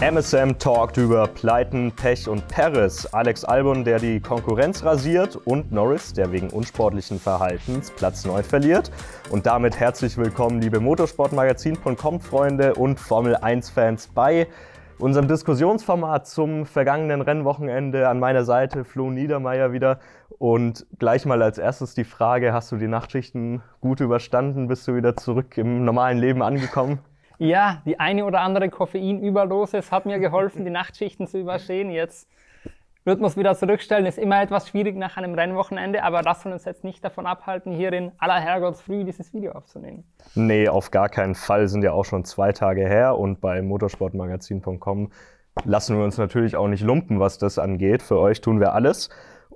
MSM talkt über Pleiten, Pech und Paris. Alex Albon, der die Konkurrenz rasiert und Norris, der wegen unsportlichen Verhaltens Platz 9 verliert. Und damit herzlich willkommen, liebe Motorsportmagazin.com Freunde und Formel 1 Fans bei unserem Diskussionsformat zum vergangenen Rennwochenende. An meiner Seite Flo Niedermeyer wieder. Und gleich mal als erstes die Frage, hast du die Nachtschichten gut überstanden? Bist du wieder zurück im normalen Leben angekommen? Ja, die eine oder andere Koffeinüberdosis hat mir geholfen, die Nachtschichten zu überstehen. Jetzt wird man es wieder zurückstellen. Ist immer etwas schwierig nach einem Rennwochenende, aber das soll uns jetzt nicht davon abhalten, hier in aller Herrgottsfrüh dieses Video aufzunehmen. Nee, auf gar keinen Fall. Sind ja auch schon zwei Tage her und bei motorsportmagazin.com lassen wir uns natürlich auch nicht lumpen, was das angeht. Für euch tun wir alles.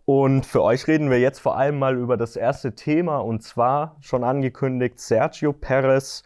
Und für euch reden wir jetzt vor allem mal über das erste Thema und zwar schon angekündigt Sergio Perez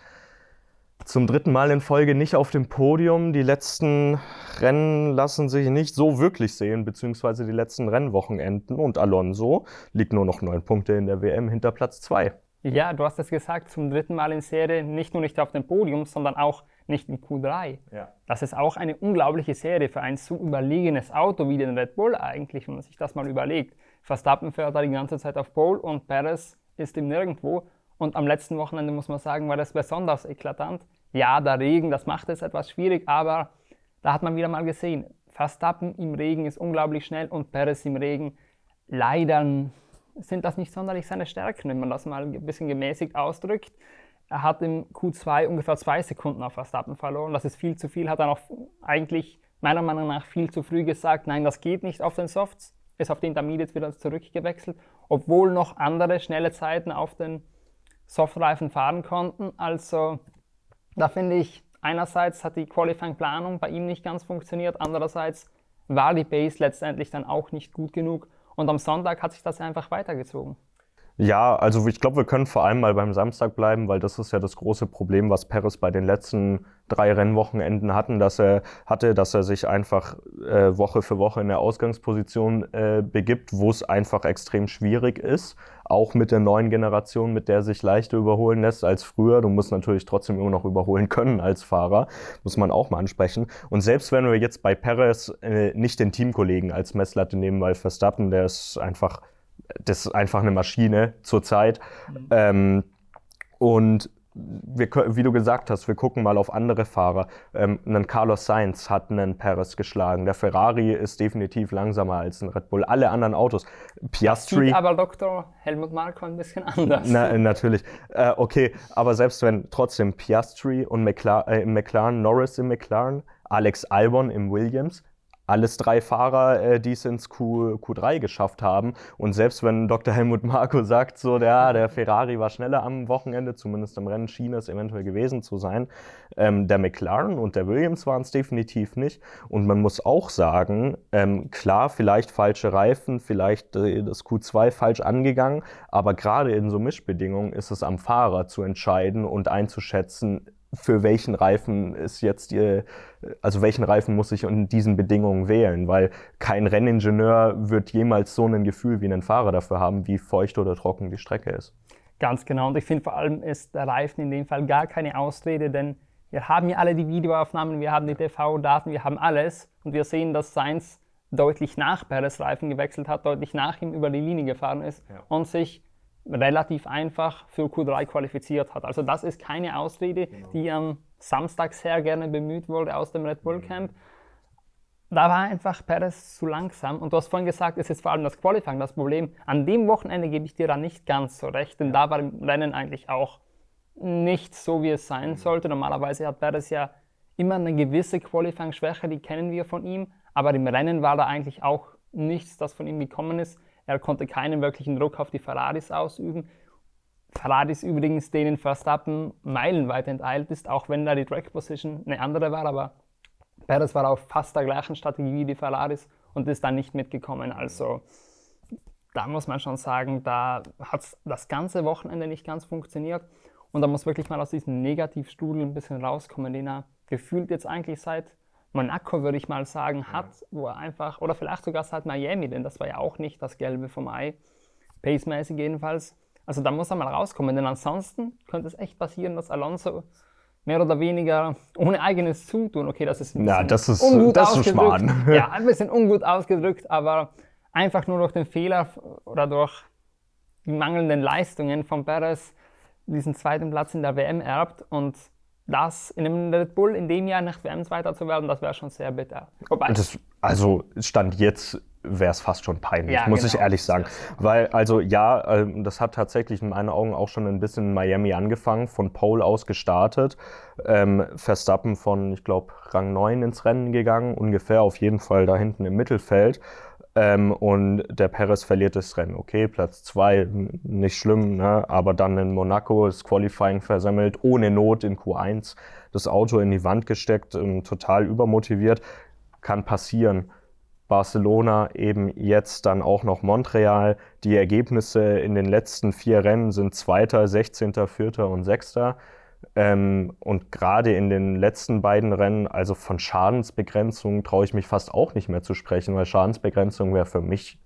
zum dritten Mal in Folge nicht auf dem Podium. Die letzten Rennen lassen sich nicht so wirklich sehen, beziehungsweise die letzten Rennwochenenden. Und Alonso liegt nur noch neun Punkte in der WM hinter Platz zwei. Ja, du hast es gesagt, zum dritten Mal in Serie nicht nur nicht auf dem Podium, sondern auch nicht in Q3. Ja. Das ist auch eine unglaubliche Serie für ein so überlegenes Auto wie den Red Bull eigentlich, wenn man sich das mal überlegt. Verstappen fährt da die ganze Zeit auf Pole und Perez ist im Nirgendwo. Und am letzten Wochenende muss man sagen, war das besonders eklatant. Ja, der Regen, das macht es etwas schwierig, aber da hat man wieder mal gesehen, Verstappen im Regen ist unglaublich schnell und Perez im Regen. Leider sind das nicht sonderlich seine Stärken, wenn man das mal ein bisschen gemäßigt ausdrückt. Er hat im Q2 ungefähr zwei Sekunden auf Verstappen verloren. Das ist viel zu viel. Hat er noch eigentlich meiner Meinung nach viel zu früh gesagt, nein, das geht nicht auf den Softs. Ist auf den Intermediates wieder zurückgewechselt, obwohl noch andere schnelle Zeiten auf den Softreifen fahren konnten. Also da finde ich, einerseits hat die Qualifying-Planung bei ihm nicht ganz funktioniert, andererseits war die Base letztendlich dann auch nicht gut genug. Und am Sonntag hat sich das einfach weitergezogen. Ja, also ich glaube, wir können vor allem mal beim Samstag bleiben, weil das ist ja das große Problem, was Perez bei den letzten drei Rennwochenenden hatten, dass er hatte, dass er sich einfach äh, Woche für Woche in der Ausgangsposition äh, begibt, wo es einfach extrem schwierig ist, auch mit der neuen Generation, mit der sich leichter überholen lässt als früher. Du musst natürlich trotzdem immer noch überholen können als Fahrer, muss man auch mal ansprechen. Und selbst wenn wir jetzt bei Perez äh, nicht den Teamkollegen als Messlatte nehmen, weil Verstappen, der ist einfach das ist einfach eine Maschine zurzeit. Mhm. Ähm, und wir, wie du gesagt hast, wir gucken mal auf andere Fahrer. Ähm, ein Carlos Sainz hat einen Perez geschlagen. Der Ferrari ist definitiv langsamer als ein Red Bull. Alle anderen Autos. Piastri. Sieht aber Dr. Helmut Marko ein bisschen anders. Na, natürlich. Äh, okay, aber selbst wenn trotzdem Piastri und McLaren, äh, im McLaren, Norris im McLaren, Alex Albon im Williams, alles drei Fahrer, äh, die es ins Q, Q3 geschafft haben. Und selbst wenn Dr. Helmut Marko sagt, so, der, der Ferrari war schneller am Wochenende, zumindest im Rennen schien es eventuell gewesen zu sein, ähm, der McLaren und der Williams waren es definitiv nicht. Und man muss auch sagen, ähm, klar, vielleicht falsche Reifen, vielleicht äh, das Q2 falsch angegangen, aber gerade in so Mischbedingungen ist es am Fahrer zu entscheiden und einzuschätzen, für welchen Reifen ist jetzt die, also welchen Reifen muss ich in diesen Bedingungen wählen, weil kein Renningenieur wird jemals so ein Gefühl wie ein Fahrer dafür haben, wie feucht oder trocken die Strecke ist. Ganz genau. Und ich finde vor allem ist der Reifen in dem Fall gar keine Ausrede, denn wir haben ja alle die Videoaufnahmen, wir haben die TV-Daten, wir haben alles und wir sehen, dass Sainz deutlich nach Perez Reifen gewechselt hat, deutlich nach ihm über die Linie gefahren ist ja. und sich relativ einfach für Q3 qualifiziert hat. Also das ist keine Ausrede, genau. die am Samstag sehr gerne bemüht wurde aus dem Red Bull Camp. Da war einfach Perez zu langsam. Und du hast vorhin gesagt, es ist vor allem das Qualifying das Problem. An dem Wochenende gebe ich dir da nicht ganz so recht, denn da war im Rennen eigentlich auch nicht so, wie es sein sollte. Normalerweise hat Perez ja immer eine gewisse Qualifying-Schwäche, die kennen wir von ihm. Aber im Rennen war da eigentlich auch nichts, das von ihm gekommen ist. Er konnte keinen wirklichen Druck auf die Ferraris ausüben. Ferraris übrigens, denen Verstappen meilenweit enteilt ist, auch wenn da die Track Position eine andere war, aber Perez war auf fast der gleichen Strategie wie die Ferraris und ist dann nicht mitgekommen. Also da muss man schon sagen, da hat das ganze Wochenende nicht ganz funktioniert und da muss wirklich mal aus diesem Negativstrudel ein bisschen rauskommen, den er gefühlt jetzt eigentlich seit Monaco, würde ich mal sagen, hat, wo er einfach, oder vielleicht sogar seit Miami, denn das war ja auch nicht das Gelbe vom Ei, pacemäßig jedenfalls. Also da muss er mal rauskommen, denn ansonsten könnte es echt passieren, dass Alonso mehr oder weniger ohne eigenes Zutun. Okay, das ist ein ja, das ist, ungut das ausgedrückt. Ist ja, ein bisschen ungut ausgedrückt, aber einfach nur durch den Fehler oder durch die mangelnden Leistungen von Perez diesen zweiten Platz in der WM erbt und das in einem Red Bull in dem Jahr nach WM Zweiter zu werden, das wäre schon sehr bitter. Das, also Stand jetzt wäre es fast schon peinlich, ja, muss genau. ich ehrlich sagen. Weil, also ja, ähm, das hat tatsächlich in meinen Augen auch schon ein bisschen in Miami angefangen, von Pole aus gestartet. Ähm, Verstappen von, ich glaube, Rang 9 ins Rennen gegangen, ungefähr auf jeden Fall da hinten im Mittelfeld. Ähm, und der Perez verliert das Rennen. Okay, Platz 2, nicht schlimm, ne? aber dann in Monaco das Qualifying versammelt, ohne Not in Q1, das Auto in die Wand gesteckt, ähm, total übermotiviert. Kann passieren. Barcelona, eben jetzt dann auch noch Montreal. Die Ergebnisse in den letzten vier Rennen sind Zweiter, 16., Vierter und Sechster. Ähm, und gerade in den letzten beiden Rennen, also von Schadensbegrenzung, traue ich mich fast auch nicht mehr zu sprechen, weil Schadensbegrenzung wäre für mich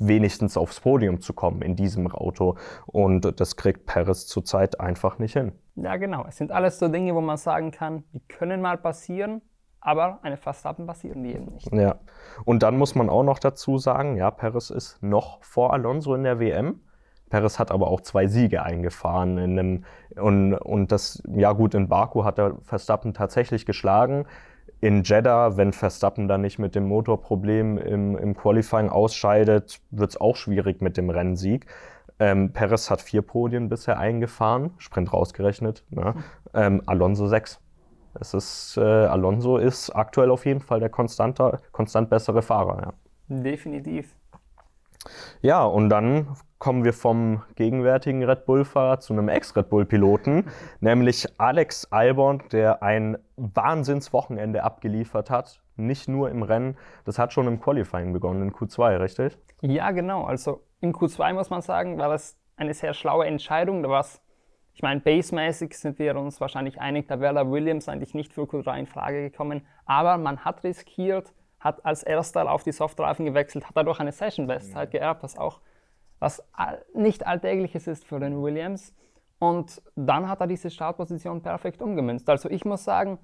wenigstens aufs Podium zu kommen in diesem Auto. Und das kriegt Perez zurzeit einfach nicht hin. Ja, genau. Es sind alles so Dinge, wo man sagen kann, die können mal passieren, aber eine Verstappen passieren die eben nicht. Ja. Und dann muss man auch noch dazu sagen, ja, Perez ist noch vor Alonso in der WM. Perez hat aber auch zwei Siege eingefahren. In einem, und, und das, ja gut, in Baku hat er Verstappen tatsächlich geschlagen. In Jeddah, wenn Verstappen dann nicht mit dem Motorproblem im, im Qualifying ausscheidet, wird es auch schwierig mit dem Rennsieg. Ähm, Perez hat vier Podien bisher eingefahren, Sprint rausgerechnet. Ne? Ähm, Alonso sechs. Es ist, äh, Alonso ist aktuell auf jeden Fall der konstanter, konstant bessere Fahrer. Ja. Definitiv. Ja, und dann kommen wir vom gegenwärtigen Red Bull-Fahrer zu einem Ex-Red Bull-Piloten, nämlich Alex Albon, der ein Wahnsinnswochenende abgeliefert hat. Nicht nur im Rennen, das hat schon im Qualifying begonnen, in Q2, richtig? Ja, genau. Also in Q2 muss man sagen, war das eine sehr schlaue Entscheidung. Da war es, ich meine, basemäßig sind wir uns wahrscheinlich einig, da wäre Williams eigentlich nicht für Q3 in Frage gekommen. Aber man hat riskiert, hat als erster auf die Softreifen gewechselt, hat dadurch eine Session-Bestzeit mhm. geerbt, was auch was nicht alltägliches ist für den Williams. Und dann hat er diese Startposition perfekt umgemünzt. Also ich muss sagen,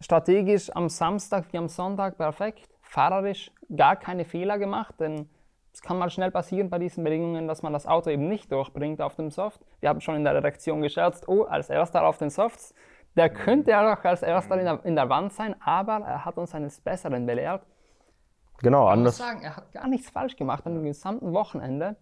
strategisch am Samstag wie am Sonntag perfekt, fahrerisch gar keine Fehler gemacht, denn es kann mal schnell passieren bei diesen Bedingungen, dass man das Auto eben nicht durchbringt auf dem Soft. Wir haben schon in der Redaktion gescherzt, oh, als erster auf den Softs, der könnte ja auch als erster in der, in der Wand sein, aber er hat uns eines Besseren belehrt. Genau, anders. Ich muss sagen, er hat gar nichts falsch gemacht an dem gesamten Wochenende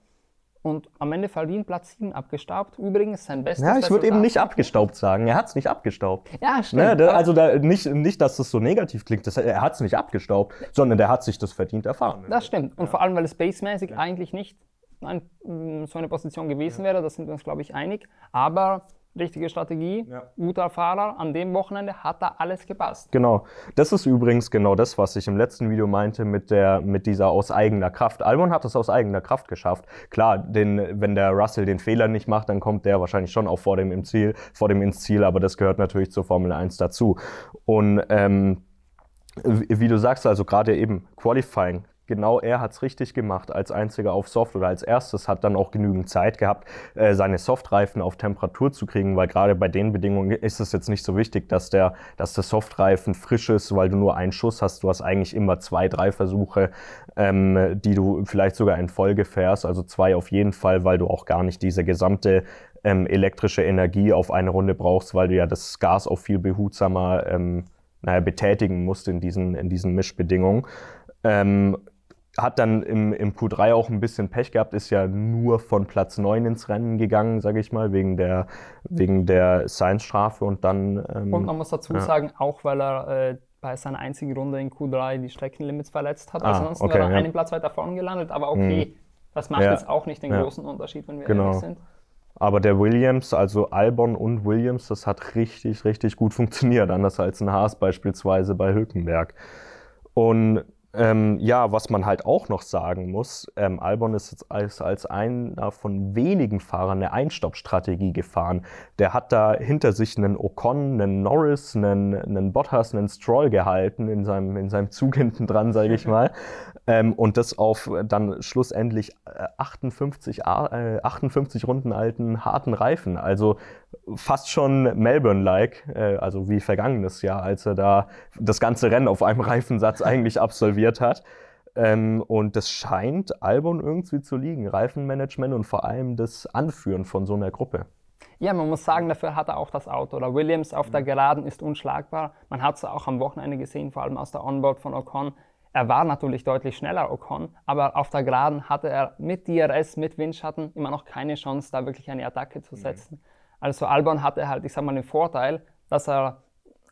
und am Ende verdient Platz 7 abgestaubt. Übrigens sein bestes Ja, ich würde eben nicht abgestaubt sagen. Er hat es nicht abgestaubt. Ja, stimmt. Ne, da, also da, nicht, nicht, dass das so negativ klingt. Das, er hat es nicht abgestaubt, sondern der hat sich das verdient erfahren. Das stimmt. Und ja. vor allem, weil es basemäßig ja. eigentlich nicht ein, so eine Position gewesen wäre, da sind wir uns, glaube ich, einig. Aber richtige Strategie, ja. guter Fahrer. An dem Wochenende hat da alles gepasst. Genau. Das ist übrigens genau das, was ich im letzten Video meinte mit, der, mit dieser aus eigener Kraft. Albon hat es aus eigener Kraft geschafft. Klar, den, wenn der Russell den Fehler nicht macht, dann kommt der wahrscheinlich schon auch vor dem, im Ziel, vor dem ins Ziel, aber das gehört natürlich zur Formel 1 dazu. Und ähm, wie du sagst, also gerade eben Qualifying, genau er hat es richtig gemacht, als einziger auf Soft oder als erstes hat dann auch genügend Zeit gehabt, äh, seine Softreifen auf Temperatur zu kriegen, weil gerade bei den Bedingungen ist es jetzt nicht so wichtig, dass der, dass der Softreifen frisch ist, weil du nur einen Schuss hast. Du hast eigentlich immer zwei, drei Versuche, ähm, die du vielleicht sogar in Folge fährst, also zwei auf jeden Fall, weil du auch gar nicht diese gesamte ähm, elektrische Energie auf eine Runde brauchst, weil du ja das Gas auch viel behutsamer ähm, naja, betätigen musst in diesen, in diesen Mischbedingungen. Ähm, hat dann im, im Q3 auch ein bisschen Pech gehabt, ist ja nur von Platz 9 ins Rennen gegangen, sage ich mal, wegen der, wegen der Science-Strafe und dann. Ähm, und man muss dazu ja. sagen, auch weil er äh, bei seiner einzigen Runde in Q3 die Streckenlimits verletzt hat. Ah, Ansonsten okay, wäre er ja. einen Platz weiter vorn gelandet, aber okay, hm. das macht ja. jetzt auch nicht den großen Unterschied, wenn wir genau. ehrlich sind. Aber der Williams, also Albon und Williams, das hat richtig, richtig gut funktioniert, anders als ein Haas beispielsweise bei Hülkenberg. Und ähm, ja, was man halt auch noch sagen muss, ähm, Albon ist jetzt als, als einer von wenigen Fahrern eine Einstoppstrategie gefahren. Der hat da hinter sich einen Ocon, einen Norris, einen, einen Bottas, einen Stroll gehalten in seinem, in seinem Zug hinten dran, sage ich mal. Ähm, und das auf dann schlussendlich 58, äh, 58 äh, Runden alten harten Reifen. Also fast schon Melbourne-like, äh, also wie vergangenes Jahr, als er da das ganze Rennen auf einem Reifensatz eigentlich absolviert hat. Ähm, und das scheint Albon irgendwie zu liegen, Reifenmanagement und vor allem das Anführen von so einer Gruppe. Ja, man muss sagen, dafür hat er auch das Auto. Oder Williams auf der Geraden ist unschlagbar. Man hat es auch am Wochenende gesehen, vor allem aus der Onboard von Ocon. Er war natürlich deutlich schneller, Ocon, aber auf der Geraden hatte er mit DRS, mit Windschatten immer noch keine Chance, da wirklich eine Attacke zu setzen. Mhm. Also Albon hatte halt, ich sag mal, den Vorteil, dass er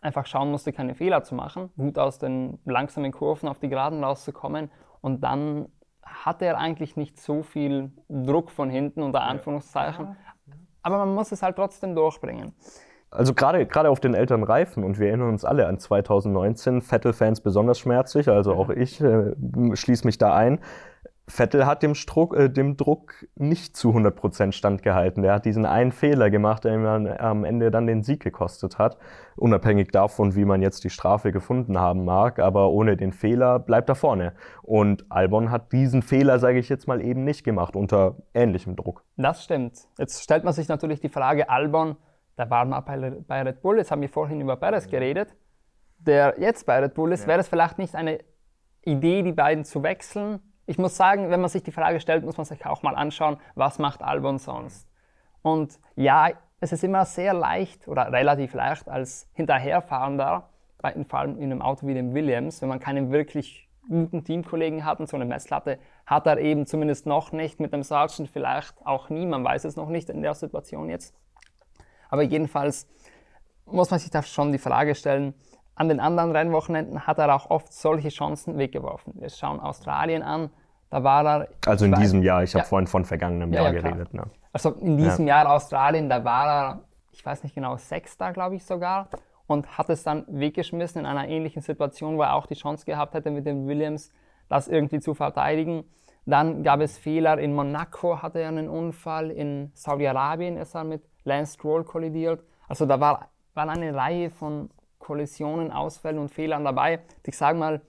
einfach schauen musste, keine Fehler zu machen, gut aus den langsamen Kurven auf die Geraden rauszukommen und dann hatte er eigentlich nicht so viel Druck von hinten, unter Anführungszeichen. Aber man muss es halt trotzdem durchbringen. Also gerade gerade auf den älteren Reifen und wir erinnern uns alle an 2019, Vettel-Fans besonders schmerzlich, also auch ich äh, schließe mich da ein. Vettel hat dem, Struck, äh, dem Druck nicht zu 100% standgehalten. Er hat diesen einen Fehler gemacht, der ihm am Ende dann den Sieg gekostet hat. Unabhängig davon, wie man jetzt die Strafe gefunden haben mag. Aber ohne den Fehler bleibt er vorne. Und Albon hat diesen Fehler, sage ich jetzt mal, eben nicht gemacht, unter ähnlichem Druck. Das stimmt. Jetzt stellt man sich natürlich die Frage, Albon, der war mal bei Red Bull, jetzt haben wir vorhin über Perez geredet, der jetzt bei Red Bull ist, ja. wäre es vielleicht nicht eine Idee, die beiden zu wechseln? ich muss sagen, wenn man sich die Frage stellt, muss man sich auch mal anschauen, was macht Albon sonst. Und ja, es ist immer sehr leicht oder relativ leicht als Hinterherfahrender, vor allem in einem Auto wie dem Williams, wenn man keinen wirklich guten Teamkollegen hat und so eine Messlatte hat er eben zumindest noch nicht, mit dem Sargent vielleicht auch nie, man weiß es noch nicht in der Situation jetzt. Aber jedenfalls muss man sich da schon die Frage stellen, an den anderen Rennwochenenden hat er auch oft solche Chancen weggeworfen. Wir schauen Australien an, da war er. Also in diesem Jahr, ich ja. habe vorhin von vergangenem ja, Jahr ja, geredet. Ne? Also in diesem Jahr Australien, da war er, ich weiß nicht genau, Sechster, glaube ich sogar, und hat es dann weggeschmissen in einer ähnlichen Situation, wo er auch die Chance gehabt hätte, mit dem Williams das irgendwie zu verteidigen. Dann gab es Fehler. In Monaco hatte er einen Unfall. In Saudi-Arabien ist er mit Lance Stroll kollidiert. Also da war, war eine Reihe von Kollisionen, Ausfällen und Fehlern dabei. Ich sage mal,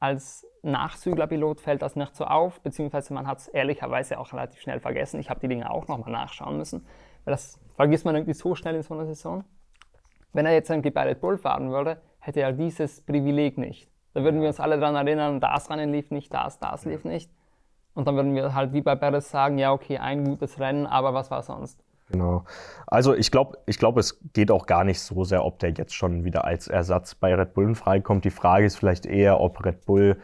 als Nachzüglerpilot fällt das nicht so auf, beziehungsweise man hat es ehrlicherweise auch relativ schnell vergessen. Ich habe die Dinge auch nochmal nachschauen müssen, weil das vergisst man irgendwie so schnell in so einer Saison. Wenn er jetzt bei Red Bull fahren würde, hätte er dieses Privileg nicht. Da würden wir uns alle daran erinnern, das Rennen lief nicht, das, das lief nicht. Und dann würden wir halt wie bei Perez sagen, ja okay, ein gutes Rennen, aber was war sonst? Genau. Also ich glaube, ich glaub, es geht auch gar nicht so sehr, ob der jetzt schon wieder als Ersatz bei Red Bull freikommt. Die Frage ist vielleicht eher, ob Red Bull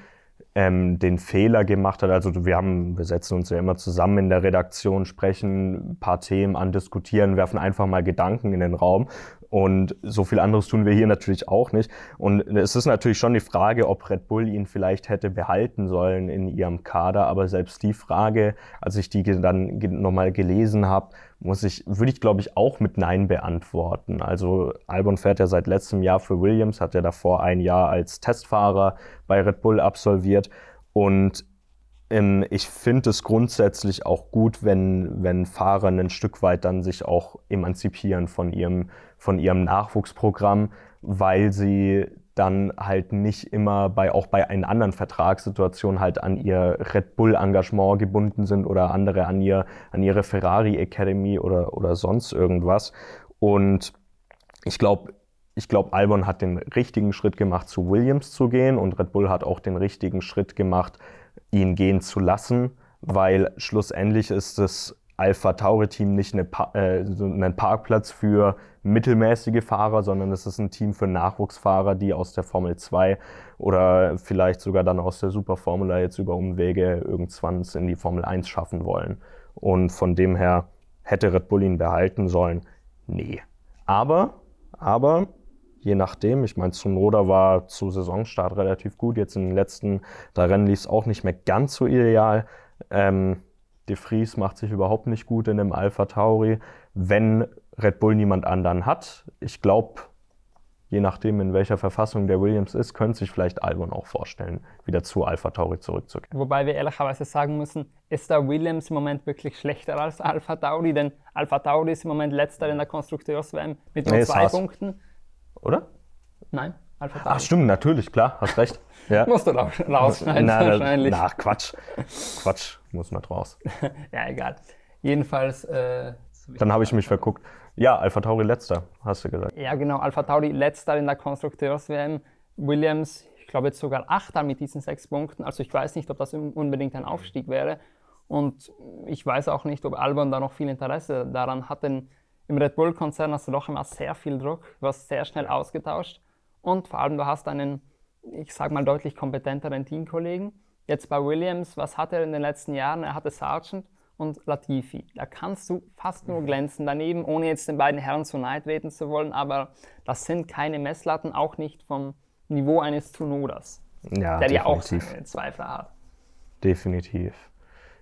ähm, den Fehler gemacht hat. Also wir haben, wir setzen uns ja immer zusammen in der Redaktion, sprechen ein paar Themen an, diskutieren, werfen einfach mal Gedanken in den Raum. Und so viel anderes tun wir hier natürlich auch nicht. Und es ist natürlich schon die Frage, ob Red Bull ihn vielleicht hätte behalten sollen in ihrem Kader. Aber selbst die Frage, als ich die dann nochmal gelesen habe, muss ich, würde ich glaube ich auch mit Nein beantworten. Also Albon fährt ja seit letztem Jahr für Williams, hat ja davor ein Jahr als Testfahrer bei Red Bull absolviert. Und ich finde es grundsätzlich auch gut, wenn, wenn Fahrer ein Stück weit dann sich auch emanzipieren von ihrem, von ihrem Nachwuchsprogramm, weil sie dann halt nicht immer bei, auch bei einer anderen Vertragssituation halt an ihr Red Bull Engagement gebunden sind oder andere an ihr, an ihre Ferrari Academy oder, oder sonst irgendwas. Und ich glaube, ich glaube, Albon hat den richtigen Schritt gemacht, zu Williams zu gehen und Red Bull hat auch den richtigen Schritt gemacht, ihn gehen zu lassen, weil schlussendlich ist das Alpha Tauri Team nicht eine pa äh, ein Parkplatz für mittelmäßige Fahrer, sondern es ist ein Team für Nachwuchsfahrer, die aus der Formel 2 oder vielleicht sogar dann aus der Superformula jetzt über Umwege irgendwann in die Formel 1 schaffen wollen. Und von dem her hätte Red Bull ihn behalten sollen? Nee. Aber, aber je nachdem. Ich meine, Tsunoda war zu Saisonstart relativ gut. Jetzt in den letzten drei Rennen lief es auch nicht mehr ganz so ideal. Ähm, De Vries macht sich überhaupt nicht gut in dem Alpha Tauri. Wenn Red Bull niemand anderen hat, ich glaube, je nachdem, in welcher Verfassung der Williams ist, könnte sich vielleicht Albon auch vorstellen, wieder zu Alpha Tauri zurückzukehren. Wobei wir ehrlicherweise sagen müssen, ist der Williams im Moment wirklich schlechter als Alpha Tauri? Denn Alpha Tauri ist im Moment letzter in der Konstrukteurs-WM mit nur nee, zwei Punkten. Oder? Nein, Alpha Tauri. Ach stimmt, natürlich, klar, hast recht. Ja. Musst du rausschneiden na, wahrscheinlich. Na, Quatsch. Quatsch, muss man raus. ja, egal. Jedenfalls. Äh, Dann habe ich mich verguckt. Ja, Alpha Tauri letzter, hast du gesagt. Ja, genau, Alpha Tauri letzter in der Konstrukteurs-WM. Williams, ich glaube jetzt sogar achter mit diesen sechs Punkten. Also ich weiß nicht, ob das unbedingt ein Aufstieg wäre. Und ich weiß auch nicht, ob Albon da noch viel Interesse daran hat, denn im Red Bull-Konzern hast du doch immer sehr viel Druck, du wirst sehr schnell ausgetauscht und vor allem du hast einen, ich sag mal, deutlich kompetenteren Teamkollegen. Jetzt bei Williams, was hat er in den letzten Jahren? Er hatte Sargent und Latifi. Da kannst du fast nur glänzen daneben, ohne jetzt den beiden Herren zu nahe treten zu wollen, aber das sind keine Messlatten, auch nicht vom Niveau eines Tsunodas, Ja, der ja auch seine Zweifel hat. Definitiv.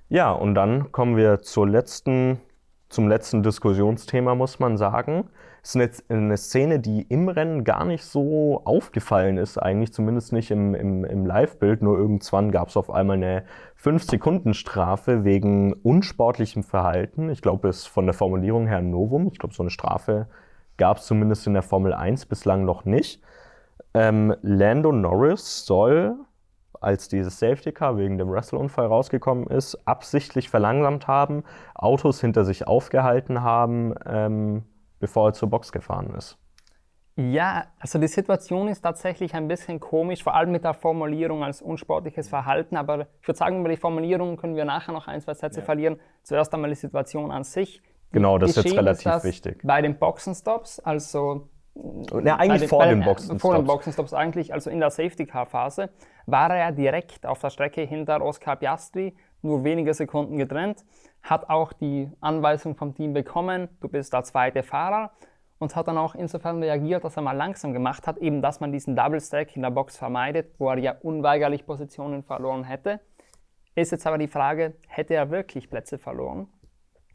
Ja, und dann kommen wir zur letzten, zum letzten Diskussionsthema, muss man sagen. Es ist eine, Szene, die im Rennen gar nicht so aufgefallen ist, eigentlich zumindest nicht im, im, im Live-Bild. Nur irgendwann gab es auf einmal eine 5-Sekunden-Strafe wegen unsportlichem Verhalten. Ich glaube, es ist von der Formulierung her ein Novum. Ich glaube, so eine Strafe gab es zumindest in der Formel 1 bislang noch nicht. Ähm, Lando Norris soll als dieses Safety Car wegen dem Wrestle-Unfall rausgekommen ist, absichtlich verlangsamt haben, Autos hinter sich aufgehalten haben, ähm, bevor er zur Box gefahren ist. Ja, also die Situation ist tatsächlich ein bisschen komisch, vor allem mit der Formulierung als unsportliches Verhalten. Aber ich würde sagen, über die Formulierung können wir nachher noch ein, zwei Sätze verlieren. Zuerst einmal die Situation an sich. Genau, das ist jetzt relativ das wichtig. Bei den Boxenstops, also Ja, eigentlich den- vor dem den- Boxenstopp. Vor den Boxenstops eigentlich, also in der Safety-Car-Phase, war er direkt auf der Strecke hinter Oscar Piastri, nur wenige Sekunden getrennt, hat auch die Anweisung vom Team bekommen, du bist der zweite Fahrer und hat dann auch insofern reagiert, dass er mal langsam gemacht hat, eben dass man diesen Double Stack in der Box vermeidet, wo er ja unweigerlich Positionen verloren hätte. Ist jetzt aber die Frage, hätte er wirklich Plätze verloren?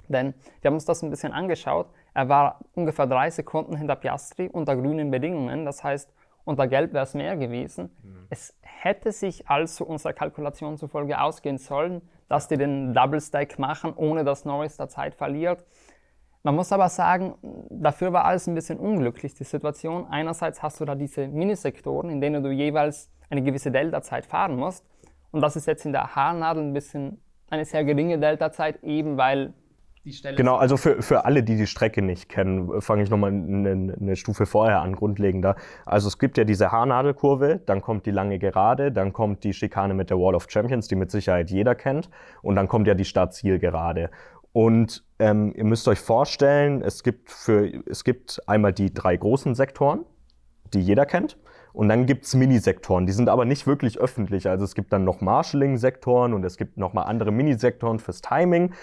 Denn wir haben uns das ein bisschen angeschaut. Er war ungefähr drei Sekunden hinter Piastri unter grünen Bedingungen. Das heißt, unter Gelb wäre es mehr gewesen. Es hätte sich also unserer Kalkulation zufolge ausgehen sollen, dass die den Double Stack machen, ohne dass Norris da Zeit verliert. Man muss aber sagen, dafür war alles ein bisschen unglücklich, die Situation. Einerseits hast du da diese Minisektoren, in denen du jeweils eine gewisse Delta-Zeit fahren musst. Und das ist jetzt in der Haarnadel ein bisschen eine sehr geringe Delta-Zeit, eben weil die Stelle. Genau, also für, für alle, die die Strecke nicht kennen, fange ich nochmal eine, eine Stufe vorher an, grundlegender. Also es gibt ja diese Haarnadelkurve, dann kommt die lange Gerade, dann kommt die Schikane mit der Wall of Champions, die mit Sicherheit jeder kennt, und dann kommt ja die Start-Ziel-Gerade. Und ähm, ihr müsst euch vorstellen, es gibt, für, es gibt einmal die drei großen Sektoren, die jeder kennt. Und dann gibt's Minisektoren, die sind aber nicht wirklich öffentlich. Also es gibt dann noch Marshalling-Sektoren und es gibt nochmal andere Minisektoren fürs Timing.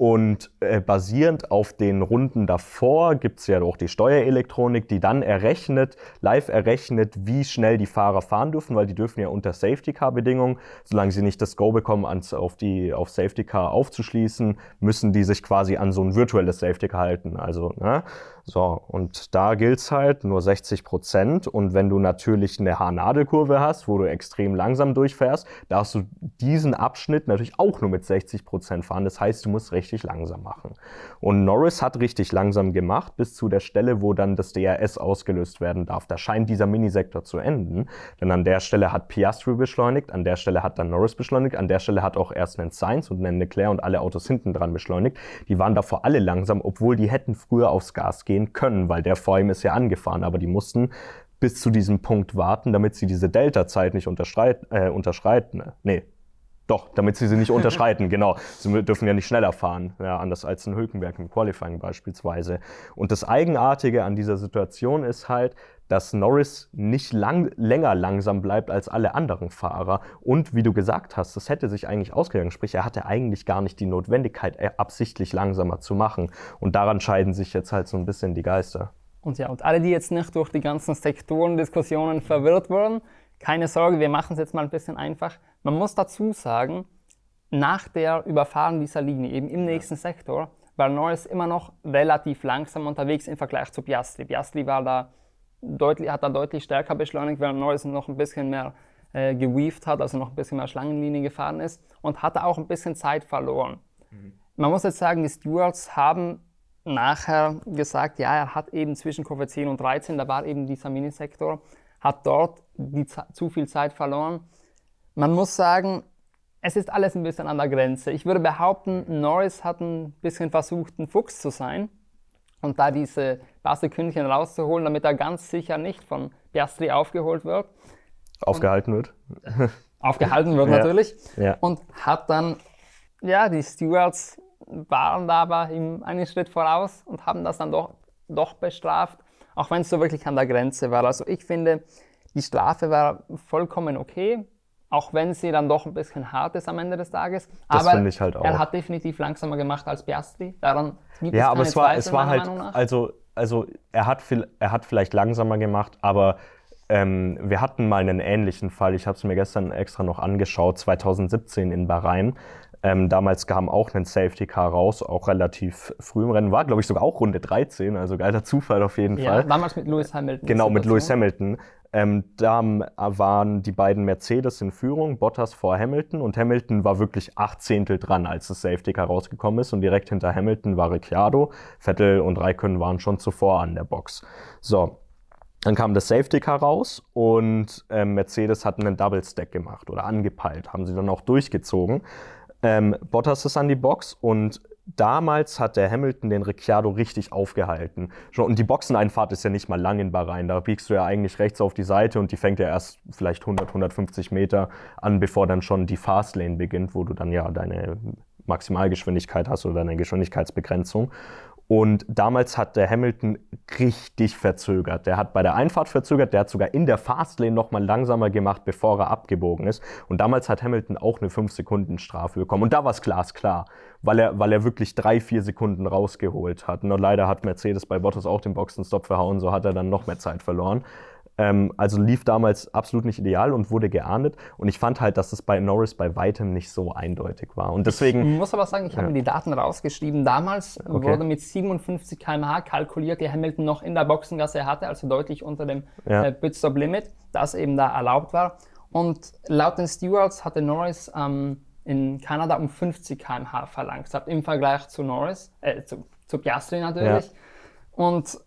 Und äh, basierend auf den Runden davor gibt's ja auch die Steuerelektronik, die dann errechnet, live errechnet, wie schnell die Fahrer fahren dürfen, weil die dürfen ja unter Safety-Car-Bedingungen, solange sie nicht das Go bekommen, ans, auf, die, auf Safety-Car aufzuschließen, müssen die sich quasi an so ein virtuelles Safety-Car halten. Also, ne? So, und da gilt's halt nur 60 Prozent. Und wenn du natürlich eine Haarnadelkurve hast, wo du extrem langsam durchfährst, darfst du diesen Abschnitt natürlich auch nur mit 60 Prozent fahren. Das heißt, du musst richtig langsam machen. Und Norris hat richtig langsam gemacht, bis zu der Stelle, wo dann das DRS ausgelöst werden darf. Da scheint dieser Minisektor zu enden. Denn an der Stelle hat Piastri beschleunigt, an der Stelle hat dann Norris beschleunigt, an der Stelle hat auch erst ein Sainz und ein Leclerc und alle Autos hinten dran beschleunigt. Die waren davor alle langsam, obwohl die hätten früher aufs Gas gehen können, weil der vor ihm ist ja angefahren, aber die mussten bis zu diesem Punkt warten, damit sie diese Delta-Zeit nicht unterschreit, äh, unterschreiten. Nee, doch, damit sie sie nicht unterschreiten, genau. Sie dürfen ja nicht schneller fahren, ja, anders als in Hülkenberg im Qualifying beispielsweise. Und das Eigenartige an dieser Situation ist halt, dass Norris nicht lang, länger langsam bleibt als alle anderen Fahrer. Und wie du gesagt hast, das hätte sich eigentlich ausgegangen. Sprich, er hatte eigentlich gar nicht die Notwendigkeit, absichtlich langsamer zu machen. Und daran scheiden sich jetzt halt so ein bisschen die Geister. Und ja, und alle, die jetzt nicht durch die ganzen Sektorendiskussionen verwirrt wurden, keine Sorge, wir machen es jetzt mal ein bisschen einfach. Man muss dazu sagen, nach der Überfahren dieser Linie, eben im nächsten Sektor, war Norris immer noch relativ langsam unterwegs im Vergleich zu Piastri. Piastri war da deutlich, hat da deutlich stärker beschleunigt, während Norris noch ein bisschen mehr äh, geweaved hat, also noch ein bisschen mehr Schlangenlinie gefahren ist und hatte auch ein bisschen Zeit verloren. Man muss jetzt sagen, die Stewards haben nachher gesagt, ja, er hat eben zwischen Kurve 10 und 13, da war eben dieser Minisektor, hat dort die, zu viel Zeit verloren. Man muss sagen, es ist alles ein bisschen an der Grenze. Ich würde behaupten, Norris hat ein bisschen versucht, ein Fuchs zu sein und da diese Bastelkündchen rauszuholen, damit er ganz sicher nicht von Piastri aufgeholt wird. Aufgehalten wird. Aufgehalten wird Ja. natürlich. Ja. Und hat dann, ja, die Stewards waren da aber ihm einen Schritt voraus und haben das dann doch, doch bestraft, auch wenn es so wirklich an der Grenze war. Also ich finde, die Strafe war vollkommen okay, auch wenn sie dann doch ein bisschen hart ist am Ende des Tages. Das aber finde ich halt auch. er hat definitiv langsamer gemacht als Piastri. Daran gibt Ja, es aber es war, Zweifel, es war halt, also, also er, hat viel, er hat vielleicht langsamer gemacht, aber ähm, wir hatten mal einen ähnlichen Fall. Ich habe es mir gestern extra noch angeschaut, 2017 in Bahrain. Ähm, damals kam auch ein Safety Car raus, auch relativ früh im Rennen. War, glaube ich, sogar auch Runde 13, also geiler Zufall auf jeden Ja, Fall. damals mit Lewis Hamilton. Genau, mit. Lewis Hamilton. Ähm, da ähm, waren die beiden Mercedes in Führung, Bottas vor Hamilton und Hamilton war wirklich acht Zehntel dran, als das Safety Car rausgekommen ist und direkt hinter Hamilton war Ricciardo, Vettel und Raikkonen waren schon zuvor an der Box. So, dann kam das Safety Car raus und ähm, Mercedes hat einen Double Stack gemacht oder angepeilt, haben sie dann auch durchgezogen. Ähm, Bottas ist an die Box und damals hat der Hamilton den Ricciardo richtig aufgehalten. Und die Boxeneinfahrt ist ja nicht mal lang in Bahrain. Da biegst du ja eigentlich rechts auf die Seite und die fängt ja erst vielleicht 100, 150 Meter an, bevor dann schon die Fastlane beginnt, wo du dann ja deine Maximalgeschwindigkeit hast oder deine Geschwindigkeitsbegrenzung. Und damals hat der Hamilton richtig verzögert. Der hat bei der Einfahrt verzögert, der hat sogar in der Fastlane nochmal langsamer gemacht, bevor er abgebogen ist. Und damals hat Hamilton auch eine 5-Sekunden-Strafe bekommen. Und da war es glasklar, weil er, weil er wirklich drei, vier Sekunden rausgeholt hat. Und leider hat Mercedes bei Bottas auch den Boxenstopp verhauen, so hat er dann noch mehr Zeit verloren. Ähm, also lief damals absolut nicht ideal und wurde geahndet. Und ich fand halt, dass es bei Norris bei weitem nicht so eindeutig war. Und deswegen. Ich muss aber sagen, ich habe mir die Daten rausgeschrieben. Damals Okay. wurde mit 57 km/h kalkuliert, die Hamilton noch in der Boxengasse hatte, also deutlich unter dem Ja. äh, Pitstop-Limit, das eben da erlaubt war. Und laut den Stewards hatte Norris ähm, in Kanada um 50 km/h verlangsamt im Vergleich zu Norris, äh, zu, zu Piastri natürlich. Und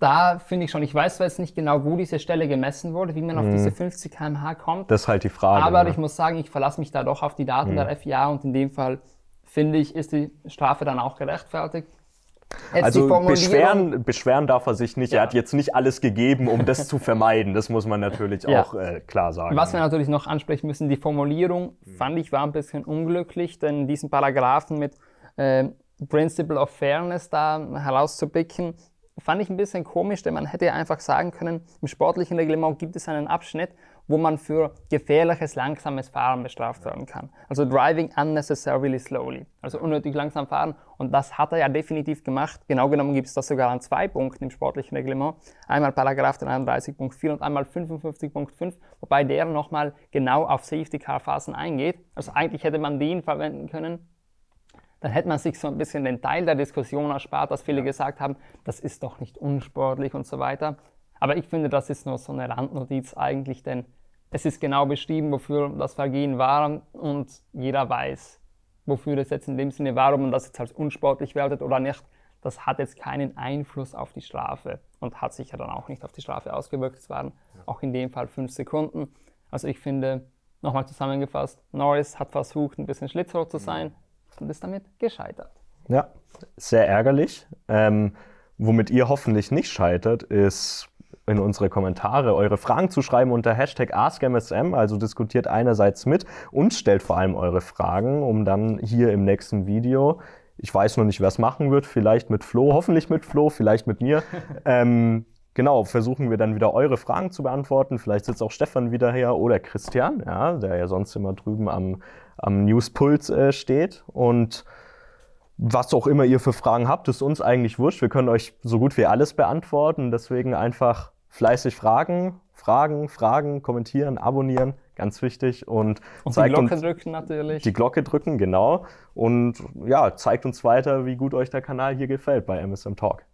da finde ich schon, ich weiß zwar jetzt nicht genau, wo diese Stelle gemessen wurde, wie man auf diese 50 km/h kommt. Das ist halt die Frage. Aber ne? ich muss sagen, ich verlasse mich da doch auf die Daten Mhm. der FIA und in dem Fall finde ich, ist die Strafe dann auch gerechtfertigt. Jetzt Also beschweren, beschweren darf er sich nicht. Ja. Er hat jetzt nicht alles gegeben, um das zu vermeiden. Das muss man natürlich Ja. auch äh, klar sagen. Was wir natürlich noch ansprechen müssen, die Formulierung fand ich war ein bisschen unglücklich, denn diesen Paragraphen mit äh, Principle of Fairness da herauszupicken, fand ich ein bisschen komisch, denn man hätte ja einfach sagen können, im sportlichen Reglement gibt es einen Abschnitt, wo man für gefährliches, langsames Fahren bestraft werden kann. Also driving unnecessarily slowly, also unnötig langsam fahren. Und das hat er ja definitiv gemacht. Genau genommen gibt es das sogar an zwei Punkten im sportlichen Reglement. Einmal Paragraph 33.4 und einmal 55.5, wobei der nochmal genau auf Safety-Car-Phasen eingeht. Also eigentlich hätte man den verwenden können, dann hätte man sich so ein bisschen den Teil der Diskussion erspart, dass viele gesagt haben, das ist doch nicht unsportlich und so weiter. Aber ich finde, das ist nur so eine Randnotiz eigentlich, denn es ist genau beschrieben, wofür das Vergehen war und jeder weiß, wofür das jetzt in dem Sinne war, ob man das jetzt als unsportlich wertet oder nicht. Das hat jetzt keinen Einfluss auf die Strafe und hat sich ja dann auch nicht auf die Strafe ausgewirkt. Es waren auch in dem Fall fünf Sekunden. Also ich finde, nochmal zusammengefasst, Norris hat versucht, ein bisschen schlitzohr zu sein und ist damit gescheitert. Ja, sehr ärgerlich. Ähm, womit ihr hoffentlich nicht scheitert, ist in unsere Kommentare eure Fragen zu schreiben unter Hashtag AskMSM. Also diskutiert einerseits mit und stellt vor allem eure Fragen, um dann hier im nächsten Video, ich weiß noch nicht, wer es machen wird, vielleicht mit Flo, hoffentlich mit Flo, vielleicht mit mir. ähm, genau, versuchen wir dann wieder eure Fragen zu beantworten. Vielleicht sitzt auch Stefan wieder her oder Christian, ja, der ja sonst immer drüben am, am Newspuls äh, steht. Und was auch immer ihr für Fragen habt, ist uns eigentlich wurscht. Wir können euch so gut wie alles beantworten. Deswegen einfach fleißig fragen, fragen, fragen, kommentieren, abonnieren, ganz wichtig. Und, Und die Glocke uns drücken natürlich. die Glocke drücken, genau. Und ja, zeigt uns weiter, wie gut euch der Kanal hier gefällt bei MSM Talk.